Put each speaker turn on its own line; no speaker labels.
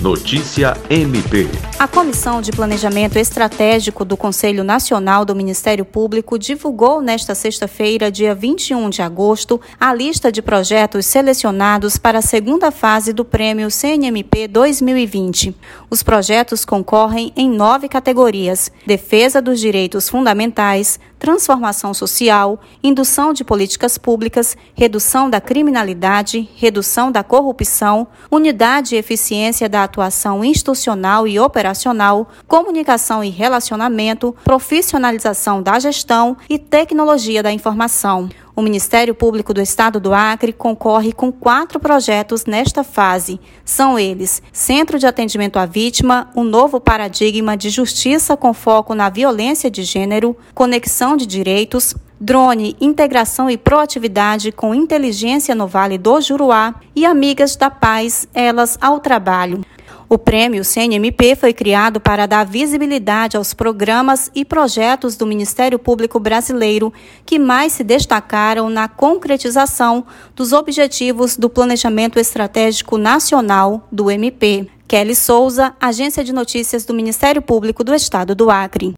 Notícia MP.
A Comissão de Planejamento Estratégico do Conselho Nacional do Ministério Público divulgou nesta sexta-feira, dia 21 de agosto, a lista de projetos selecionados para a segunda fase do Prêmio CNMP 2020. Os projetos concorrem em nove categorias: defesa dos direitos fundamentais, transformação social, indução de políticas públicas, redução da criminalidade, redução da corrupção, unidade e eficiência da atuação institucional e operacional, comunicação e relacionamento, profissionalização da gestão e tecnologia da informação. O Ministério Público do Estado do Acre concorre com quatro projetos nesta fase. São eles: Centro de Atendimento à Vítima, um novo paradigma de justiça com foco na violência de gênero, conexão de direitos, drone, integração e proatividade com inteligência no Vale do Juruá e Amigas da Paz, elas ao trabalho. O prêmio CNMP foi criado para dar visibilidade aos programas e projetos do Ministério Público Brasileiro que mais se destacaram na concretização dos objetivos do Planejamento Estratégico Nacional do MP. Kelly Souza, Agência de Notícias do Ministério Público do Estado do Acre.